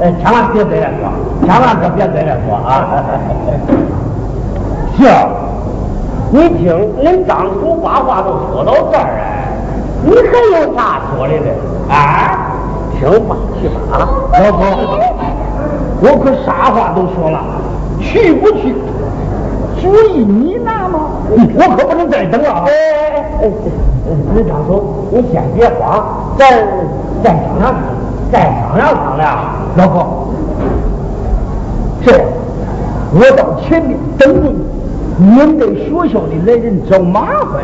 千万别在这说，千万可别在这说啊！行，你听，恁张叔把话都说到这儿哎，你还有啥说的呢？啊，听话去吧啊！老婆，我可啥话都说了，去不去，主意你拿吗？我可不能再等了啊！哎哎哎，恁张叔，你先别慌，咱再商量，再商量商量。老婆，这样，我到前面等着你，免得学校里来人找麻烦。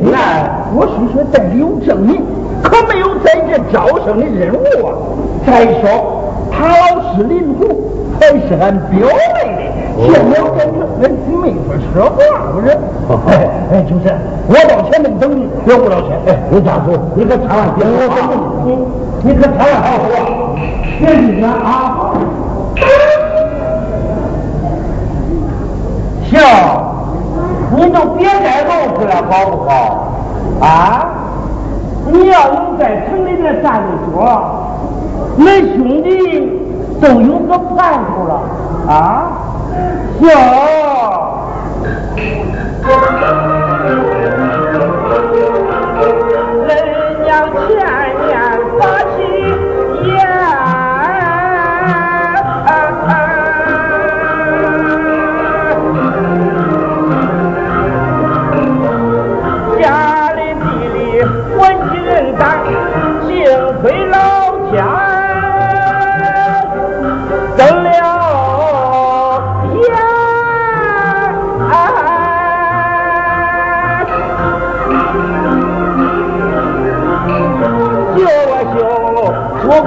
那我是说带有证明，可没有在这招生的任务啊。再说，他老师林虎还是俺表妹的，见了在这，俺没法说话，不是？哎哎，就是，我到前面等你，要不了钱。哎，你家属，你可千万别我等你，你可千万好好啊。别紧张啊！行，你就别再弄去了，好不好？啊！你要能在城里面站得住，恁兄弟都有个盼头了啊！行。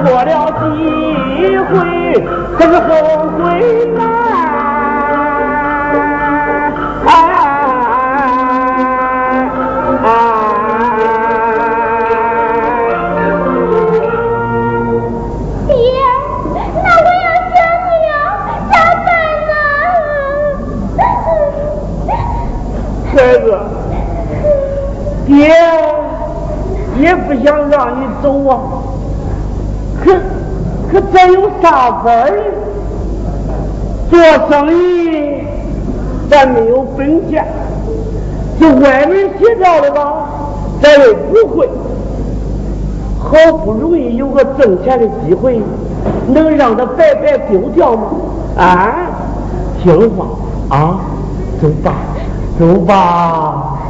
错了几回，可是后悔难。孩子，爹也不想让你走啊，可可咱有啥法儿？做生意咱没有本钱，这外面写着的吧，咱又不会。好不容易有个挣钱的机会，能让他白白丢掉吗？啊，听话啊，走吧。走吧。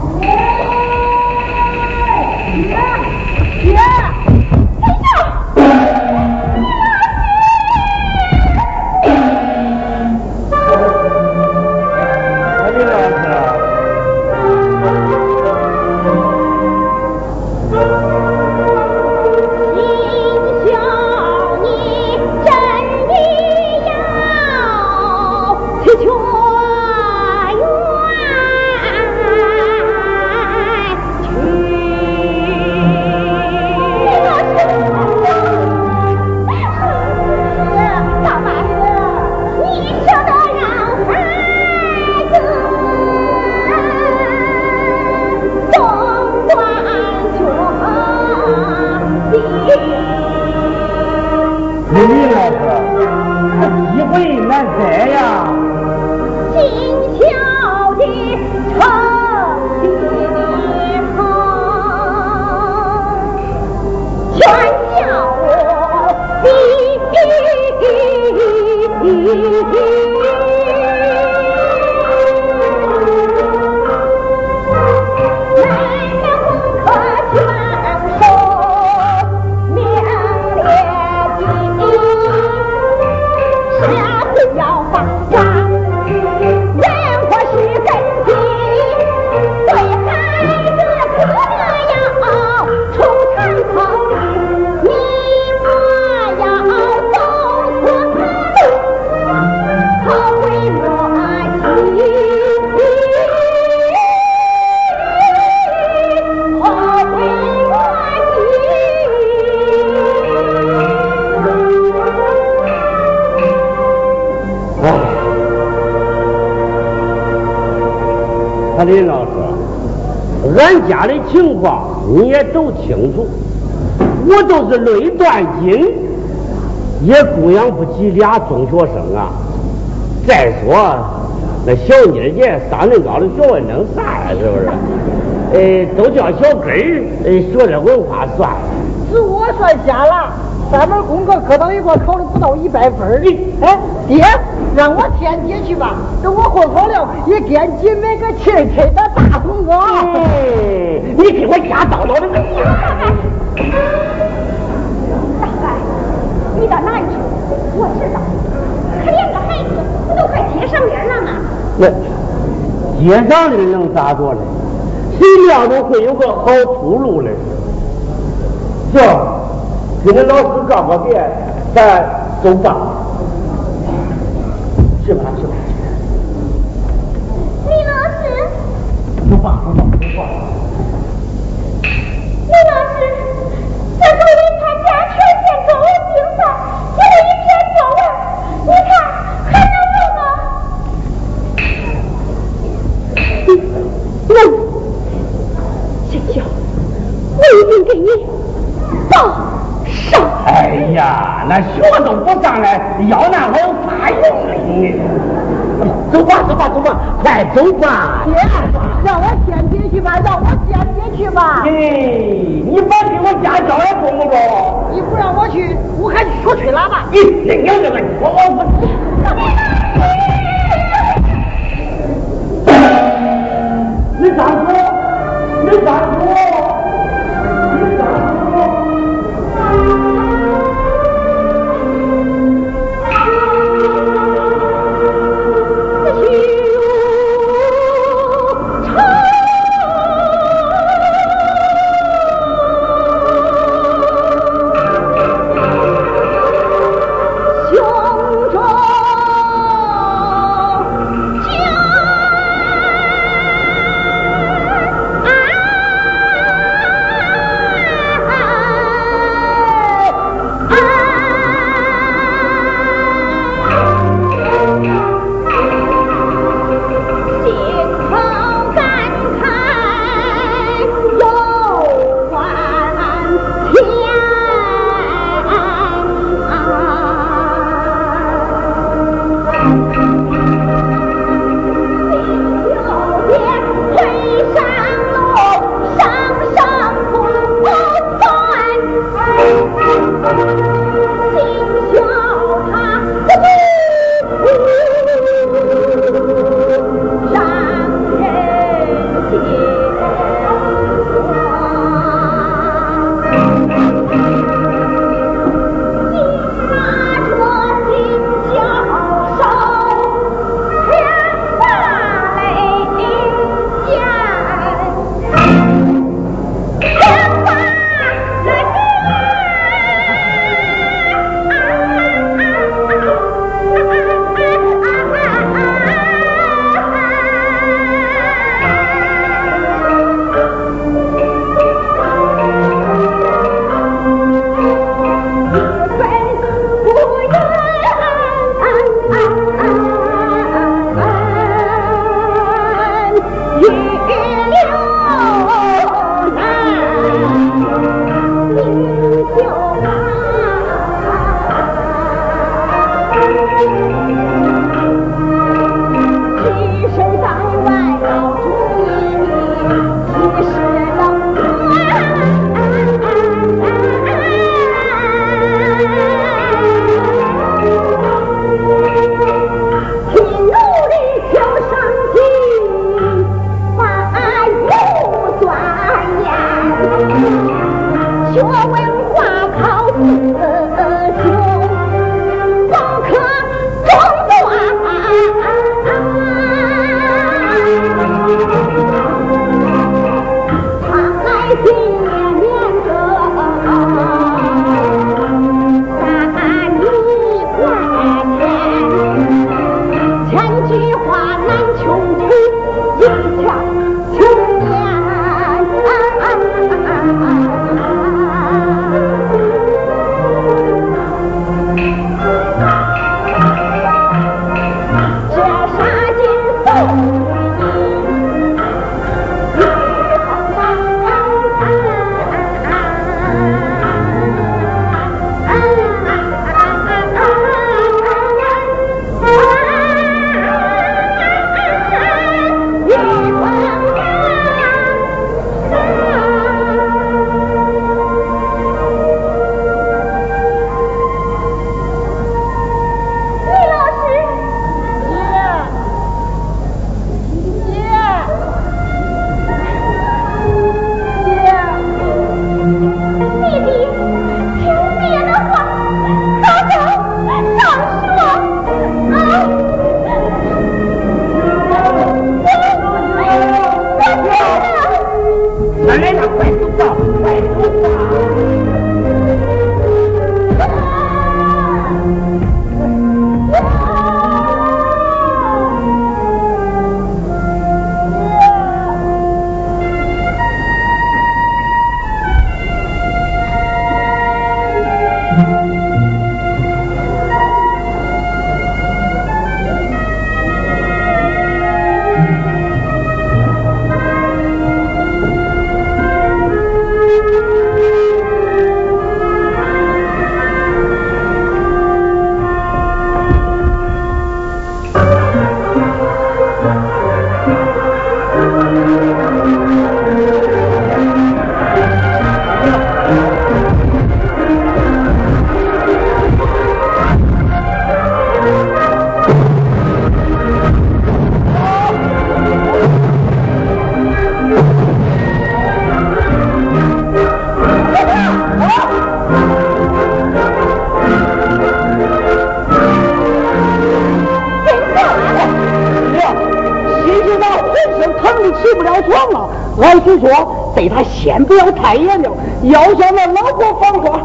林家的情况你也都清楚，我都是累断筋，也供养不起俩中学生啊。再说那小妮儿姐上恁高的学问能啥呀？是不是？哎，都叫小根儿，哎，学点文化算了。是我算瞎了，三门功课搁到一块考了不到一百分哎，爹。让我天爹去吧，等我混好了，也给俺姐买个气气你给我家叨叨的个大伯，你到哪里去？我知道，可怜个孩子，不都快接上铃了吗？那接上铃能咋着呢？谁料到会有个好出路嘞？行，跟那老师告个别，咱走吧。学都不上来，要那还有啥用你？走吧，走吧，走吧，快走吧！爹，让我先进去吧，让我先进去吧。哎，你别给我家教也中不中？你不让我去，我还说吹喇叭。你那样这个，我我不。你咋说？你咋说？先不要太严了，要想那老婆芳花，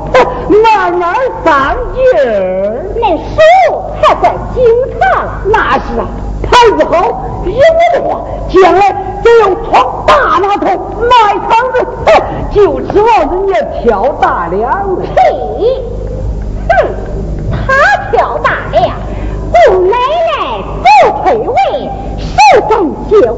慢慢上劲儿。那手还在京城，那是啊，牌子好，有我的话，将来只要闯大码头卖场子，就指望人家挑大梁了。嘿，哼，他挑大梁，姑奶奶不退位，手上借我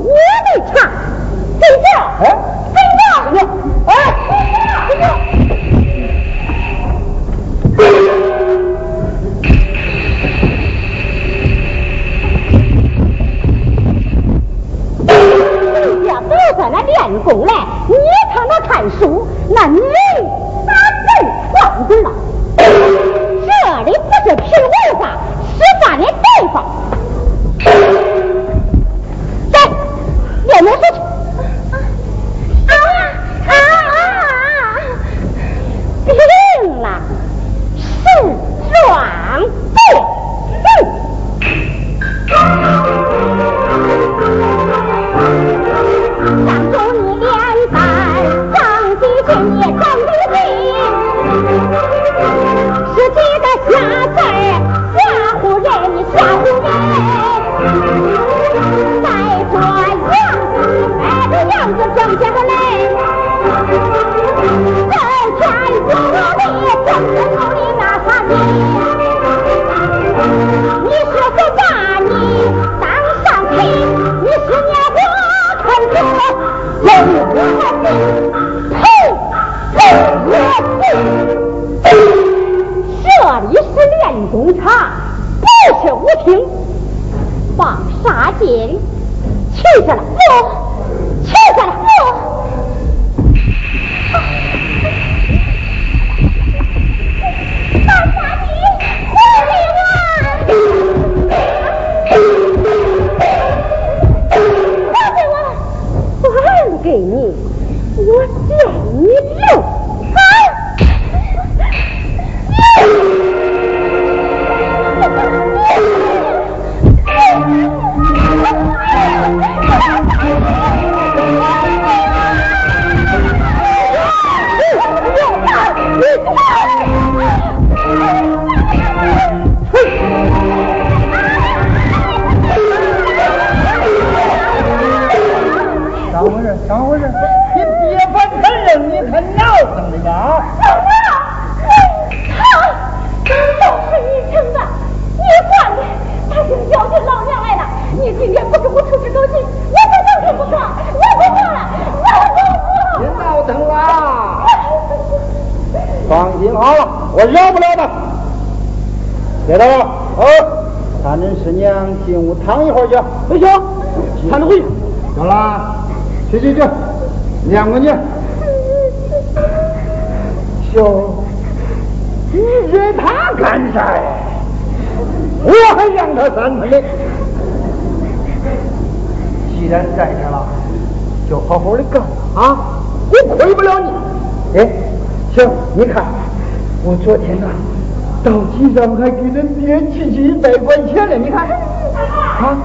我饶不了他。别动了，哦，看恁师娘进屋躺一会儿去。不行，看着回去。行了，去去去，撵过去。小，你惹他干啥呀？我还让他三分嘞。既然在这了，就好好的干了啊！我亏不了你。哎，行，你看，我昨天呐，到机场还给人爹寄去一百块钱呢，你看。啊！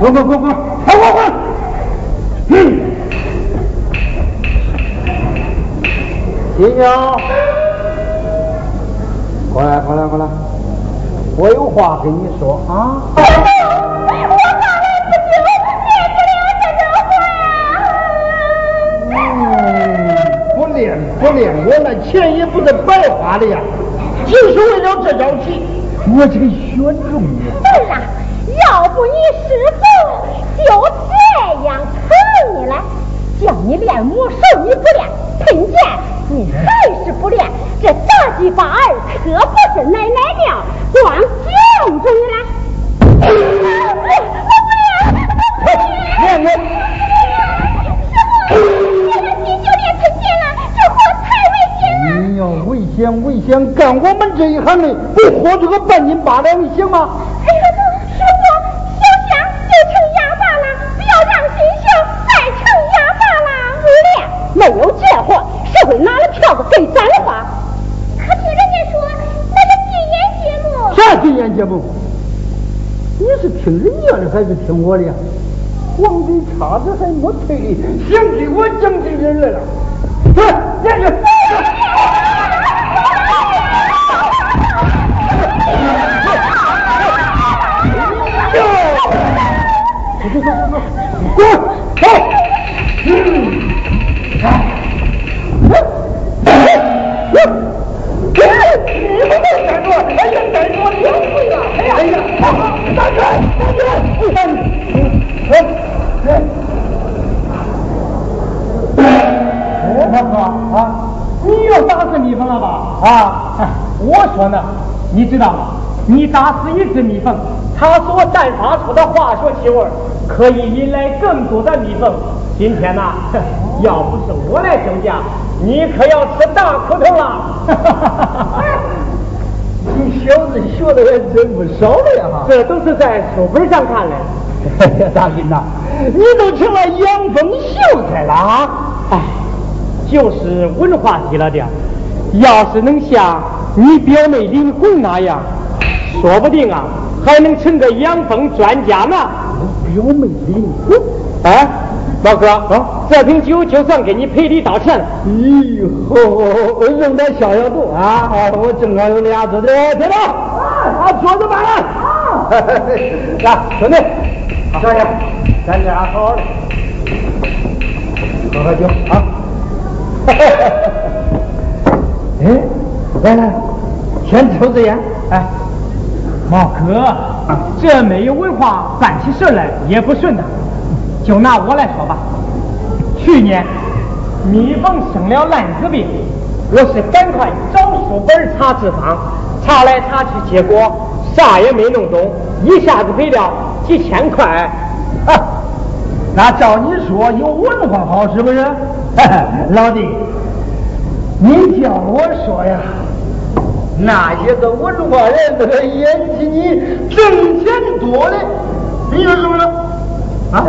滚滚滚滚滚滚嗯新娘过来过来过来我有话跟你说啊。嗯不练不练我那钱也不是白花的呀就是为了这招棋我才选中你对呀要不你师傅就这样坑你了叫你练魔术你不练贫贱你还是不练这杂技法儿可不是奶奶的光救着你了师傅你要危险危险干我们这一行的不活出个半斤八两你行吗？节目，你是听人家的还是听我的呀？皇帝差子还没退的，想给我讲起人来了。来，来来。滚！啊！你又打死蜜蜂了吧？啊！我说呢，你知道吗？你打死一只蜜蜂，它所散发出的化学气味可以引来更多的蜜蜂。今天呐，要不是我来救驾，你可要吃大苦头了。你小子学的还真不少了呀！这都是在书本上看的。大斌呐，你都成了养蜂秀才了啊！哎。就是文化低了点要是能像你表妹林红那样，说不定啊，还能成个养蜂专家呢。表妹林红，哎，老哥，啊，这瓶酒就算给你赔礼道歉了。咦，好，扔点消消毒啊！我正好有俩桌子，听到？啊，桌子搬了。啊，来，兄弟，小爷，咱俩好好的，喝喝酒啊。哎，来来，先抽支烟。哎，毛哥，这没有文化，办起事来也不顺当。就拿我来说吧，去年蜜蜂生了烂子病，我是赶快找书本查治方，查来查去，结果啥也没弄懂，一下子赔了几千块。那照你说有文化好是不是？老弟，你叫我说呀，那些个文化人那个演起你挣钱多的，你说是不是？啊？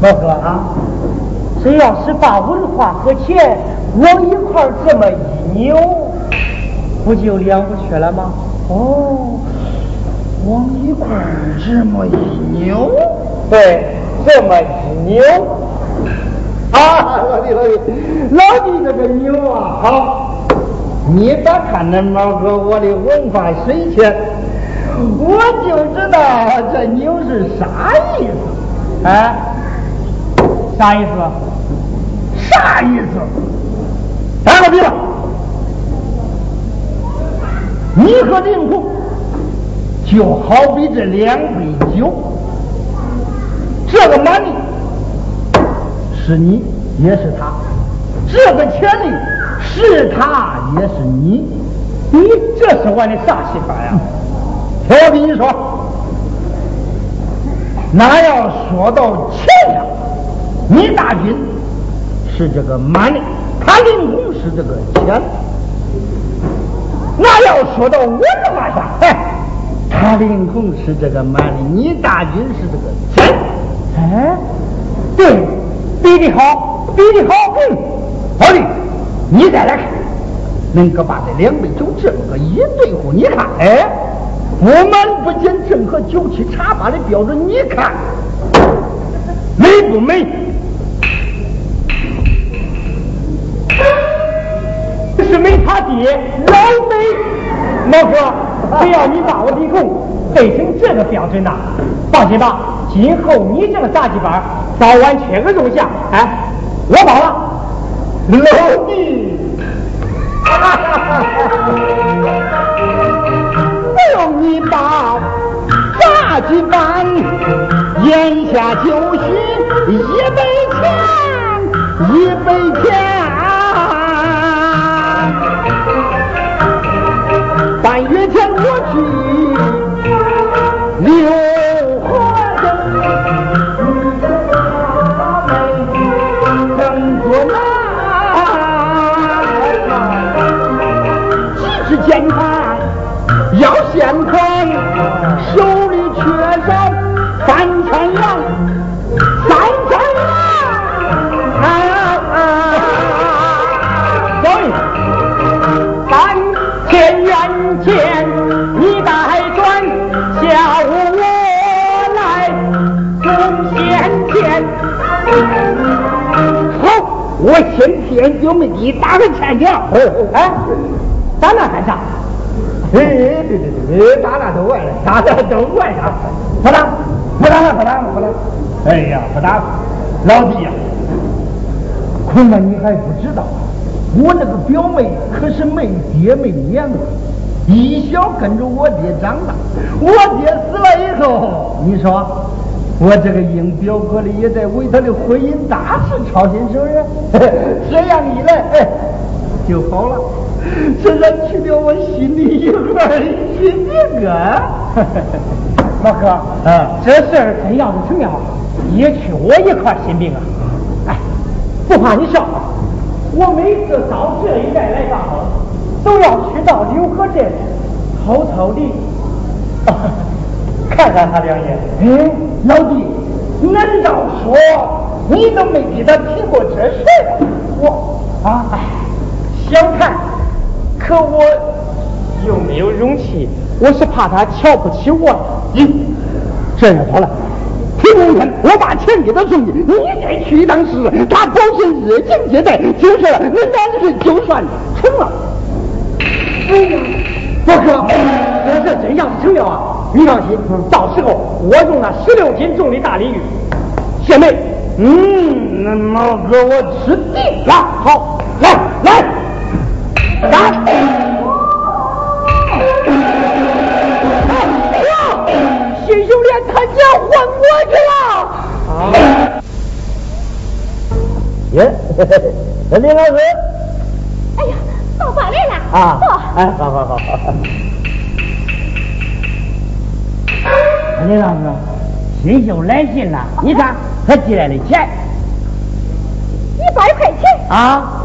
老哥啊，谁要是把文化和钱往一块这么一扭，不就两不缺了吗？哦，往一块这么一扭，对。这么牛，啊，老弟老弟，老弟这个牛啊，好，你别看那毛哥我的文化水浅，我就知道这牛是啥意思，哎，啥意思？啥意思？打个比方，你和林红就好比这两杯酒。这个男的是你，也是他；这个权利是他，也是你。你这是玩的啥戏法呀？听我跟你说，那要说到钱上，你大军是这个蛮的，他林公是这个钱。那要说到文化上，哎，他林公是这个蛮的，你大军是这个钱。哎，对，比的好，比的好，嗯，好的，你再来看，能够把这两杯酒这么个一对付，你看，哎，不满不减，正合酒器茶八的标准，你看，美不美？这是没他爹，老美，老哥，只要你把我的功背成这个标准呐，放心吧。今后你这个杂技班，早晚缺个肉下，哎，我包了，老弟，不用你包，杂技班，眼下就是一杯钱，一杯钱，先替俺表妹打个欠条。哎，打那干啥？哎，对对对，打那都怪了，打那都怪他。不打，不打了，不打了，不打。哎呀，不打了，老弟呀，恐怕你还不知道，我那个表妹可是没爹没娘的，一小跟着我爹长大。我爹死了以后，你说。我这个应表哥的也在为他的婚姻大事操心，是不是？这样一来，哎，就好了，这让去掉我心里一块心病啊！老哥，啊，这事儿真要是成了，也去我一块心病啊！哎，不怕你笑话，我每次到这一带来上访，都要去到柳河镇偷偷的。看看他两眼，哎，老弟，难道说你都没给他提过这事？我啊，想看，可我又没有勇气。我是怕他瞧不起我。咦，这样好了，听明天我把钱给他送去，你再去一趟试试，他保证热情接待，就是了，那两事就算成了。哎呀，大哥，这事真要是成了啊！你放心，到时候我用那十六斤重的大鲤鱼，谢妹，嗯，那毛哥我吃定了。好，来来，来！哎呀，新秀莲他娘换我去了。啊！耶，林老师。哎呀，到饭来了。啊。哎，好好好好。李老师，新秀来信了，你看他寄来的钱，一百块钱啊，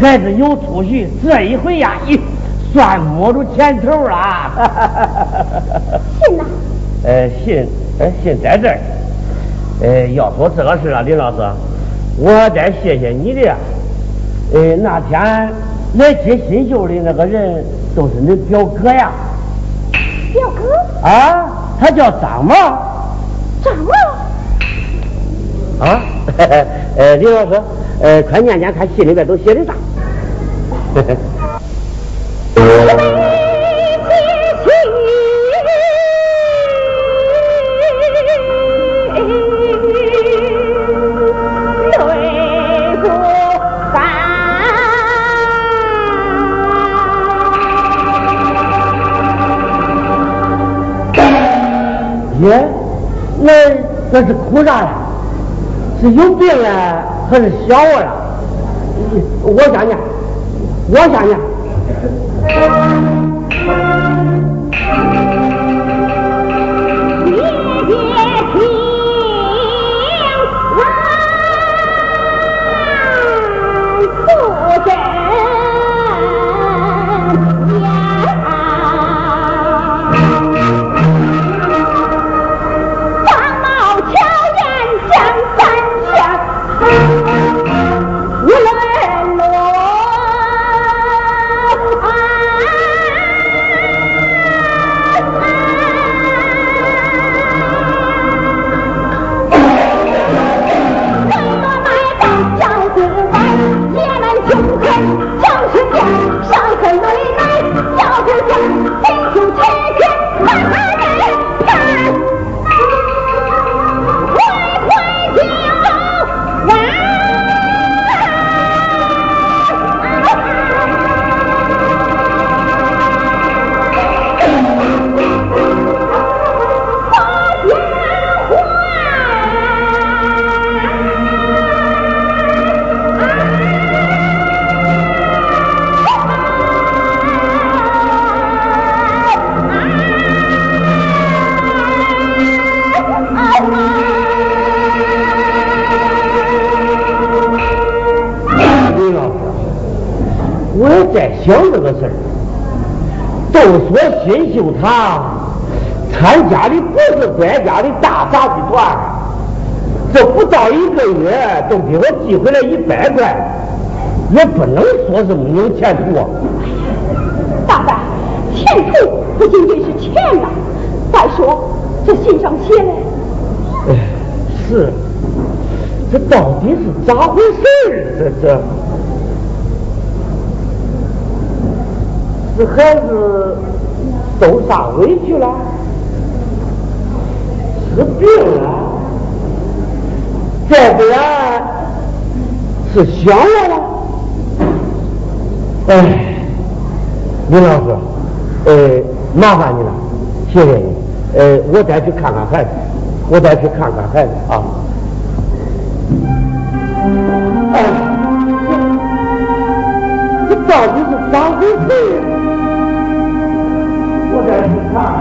孩子有出息，这一回呀，一算摸着前头了。信呢？呃，信，呃，信在这儿。呃，要说这个事啊，李老师，我得谢谢你的。呃，那天来接新秀的那个人，都是你表哥呀。表哥？啊。他叫张毛，张毛啊，呃，李老师，呃，快念念看戏里边都写的啥？耶，那那是哭啥呀？是有病了，还是想我了？我想念，我想念。想这个事儿，都说新秀他参加的不是官家的大杂技团，这不到一个月都给我寄回来一百块，也不能说是没有前途啊。大大，前途不仅仅是钱呐，再说这信上写的，哎，是这到底是咋回事儿？这这，这孩子受啥委屈了？是病了？再不然，是想我了？哎，李老师，呃，麻烦你了，谢谢你。呃，我再去看看孩子，我再去看看孩子啊。哎，这这到底是咋回事？Gracias.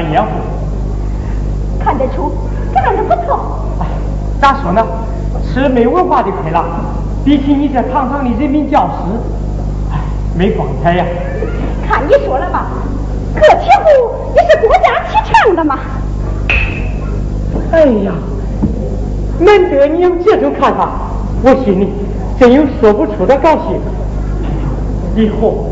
也风穿也风，看得出干得不错。哎，咋说呢？吃没文化的亏了，比起你这堂堂的人民教师，哎，没光彩呀。看你说了吧，个体户也是国家提倡的嘛。哎呀，难得你有这种看法，我心里真有说不出的高兴。以后。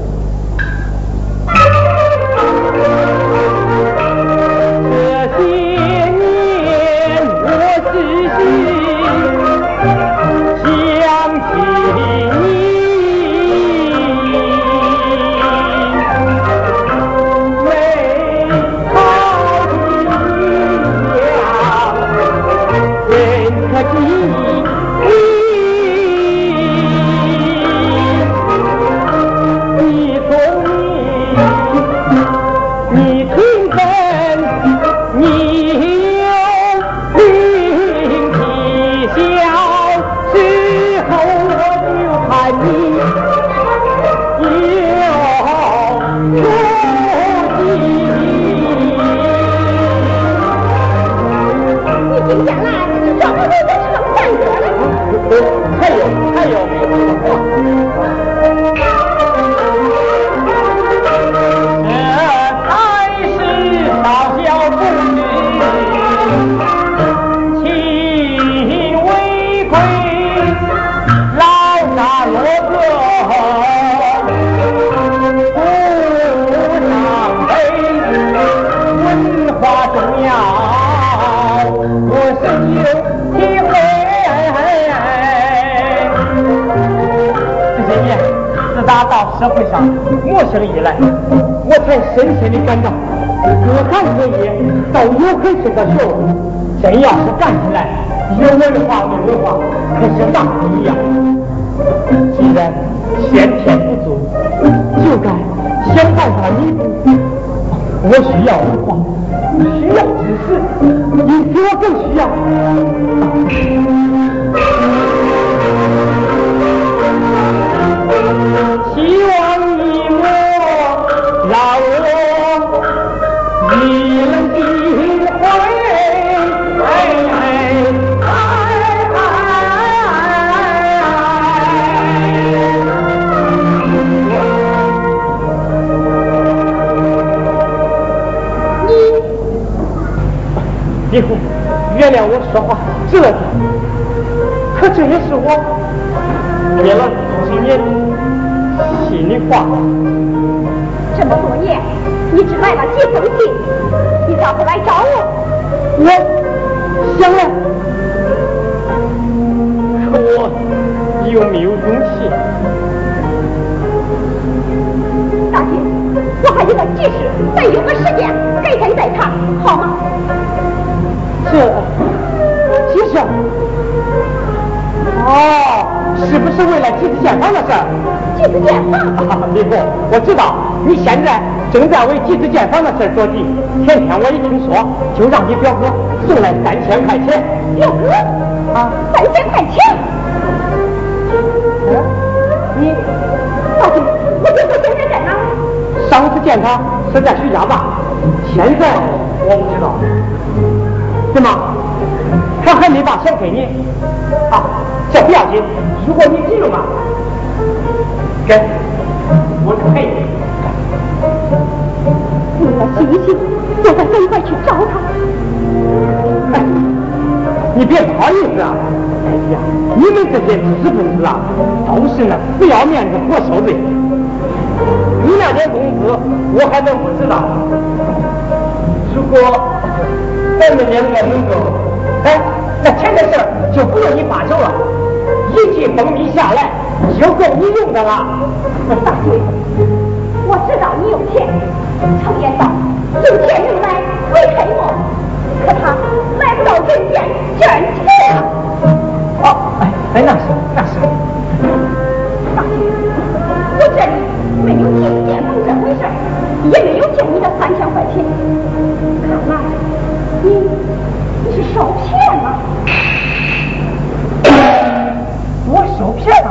社会上陌生以来，我才深深的感到，各行各业都有很深的学问。真要是干起来，有文化没文化可是大不一样。既然先天不足，就该想办法弥补。我需要文化，需要知识，你比我更需要。原谅我说话这个，可这也是我憋了几年心里话。这么多年，你只来了几封信，你咋不来找我？我想来，可我有没有勇气？大姐，我还有个急事，再有个时间，改天再谈，好吗？这，其实，哦，是不是为了集资建房的事儿？集资建房？我知道你现在正在为集资建房的事着急。前天我一听说，就让你表哥送来三千块钱。表哥？啊，三千块钱？你，大姐，我表哥现在在哪？上次见他是在徐家坝，现在我不知道。怎么？他还没把钱给你？啊，这不要紧。如果你急用啊，给，我赔你。为了信心，我得赶快去找他。哎，你别不好意思啊！哎呀，你们这些知识分子啊，都是那不要面子活受罪。你那点工资，我还能不知道？如果……咱们两个能够，哎，那钱的事儿就不用你发愁了，一季蜂蜜下来就够你用的了。大姐，我知道你有钱，常言道，有钱能买会黑梦，可他买不到人间真钱啊。哦，哎哎，那是那是。大姐，我这里没有借建房这回事，也没有借你的三千块钱，看来。你你是受骗了？我受骗了？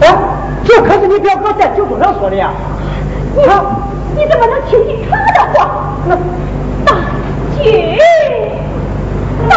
啊，这可是你表哥在酒桌上说的呀！你你怎么能听信他的话？大姐，大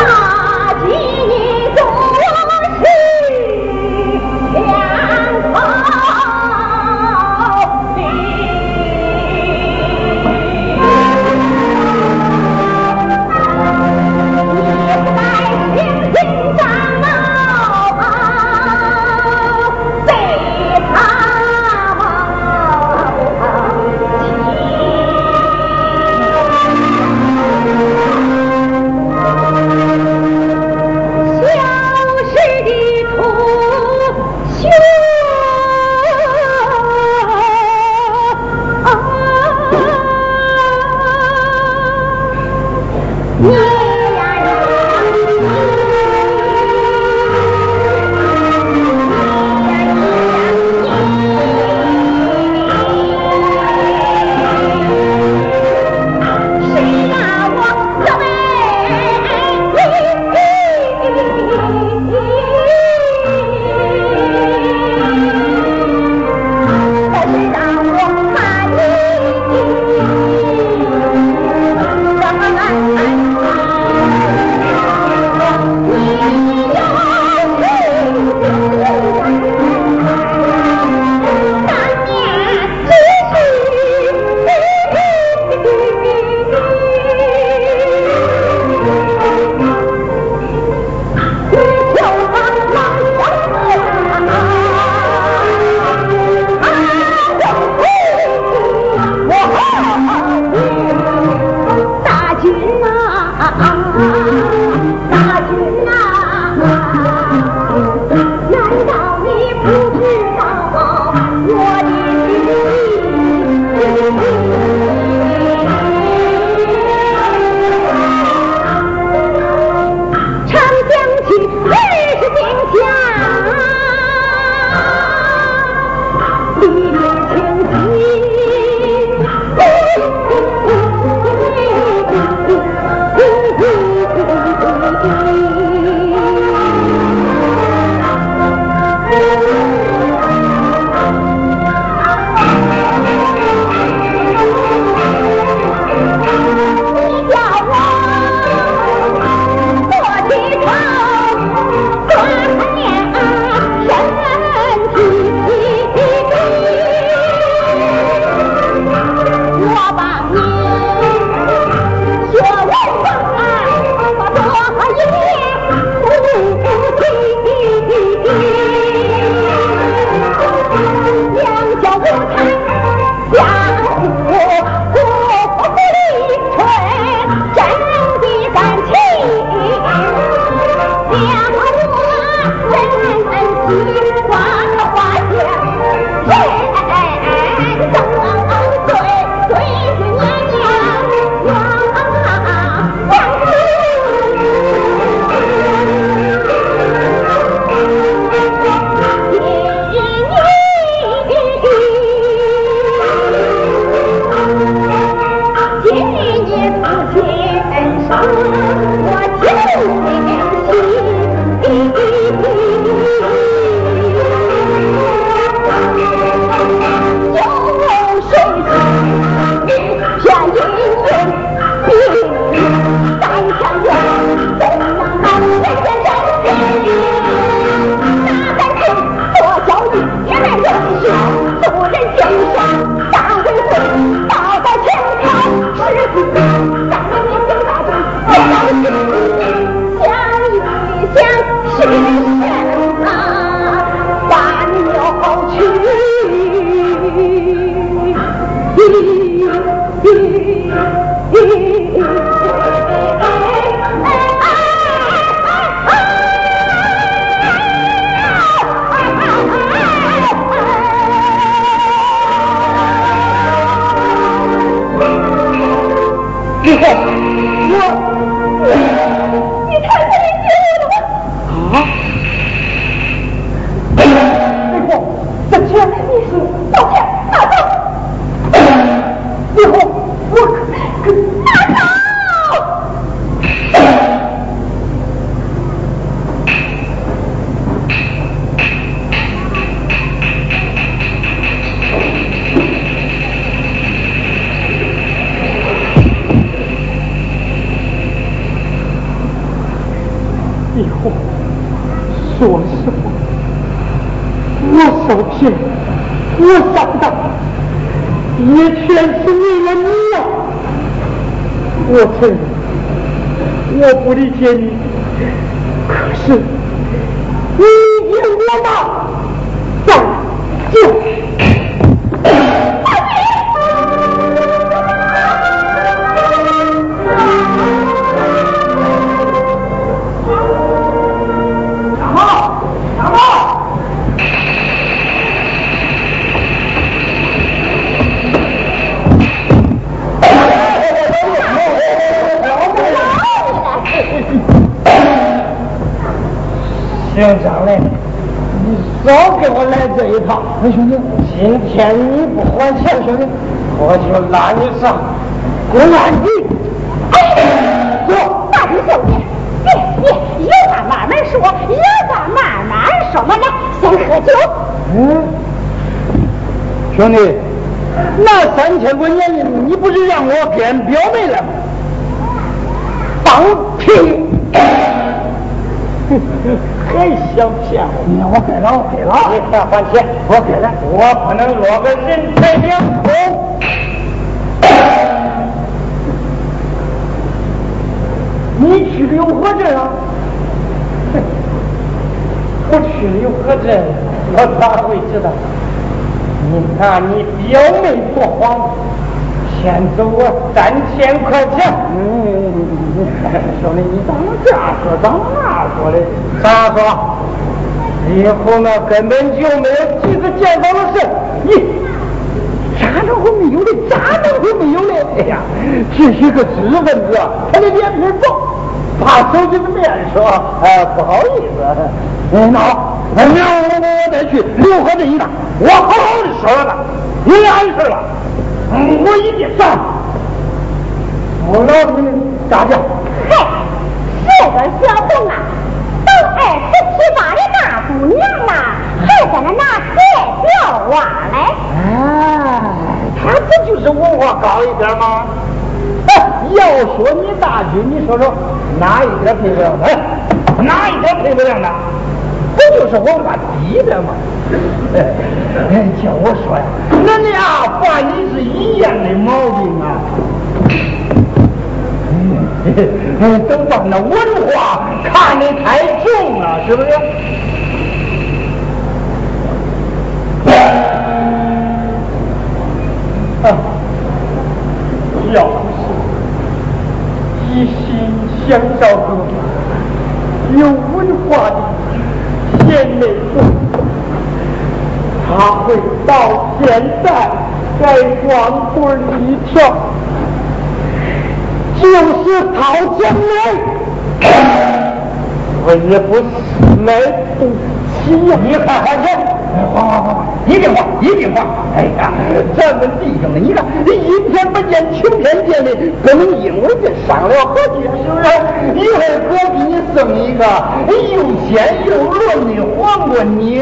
天，可是你赢过吗？给我来这一套！哎，兄弟，今天你不还钱，兄弟，我就拉你上公安局。哎走，大弟兄弟，别别，有话慢慢说，有话慢慢说。来来，先喝酒。嗯，兄弟，那三千块钱，你不是让我跟表妹了吗？放屁！还想骗我？你我给了，我给了，你快还钱！我给了，我不能落个人财两空。你去了永和镇啊？我去了永和镇，我咋会知道？你看你表妹多慌。欠走我三千块钱，嗯，兄弟，你咋能这样说？咋能那说的？咋说？以后呢，根本就没有几个见到的事。你咋能会没有的？咋能会没有的？哎呀，这些个知识分子，他的脸皮薄，怕手机的面说，哎，不好意思。嗯，那好，那明儿我我再去六合镇一趟，我好好的说了他，你碍事了。嗯我一定上。我老子咋的？嘿，这个小红啊，都二十七八的大姑娘了，还在那拿彩票玩嘞？哎，他不就是文化高一点吗？要说你大军，你说说哪一点配不上他？哪一点配不上他？不就是文化低点吗？哎，叫我说呀，那俩犯的是一样的毛病啊！哎，都把那文化看得太重了，是不是？啊，要不是一心想找个有文化的。贤内助，他会到现在在光棍一条，就是掏钱来，我也不是来不起呀！你看看去，好好好，一定还，一定还！哎呀，咱们弟兄们，你看，一天不见，晴天见的，不能因为这伤了和气，是不是？一会儿哥给你送一个又鲜又嫩的黄瓜泥，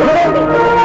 ہے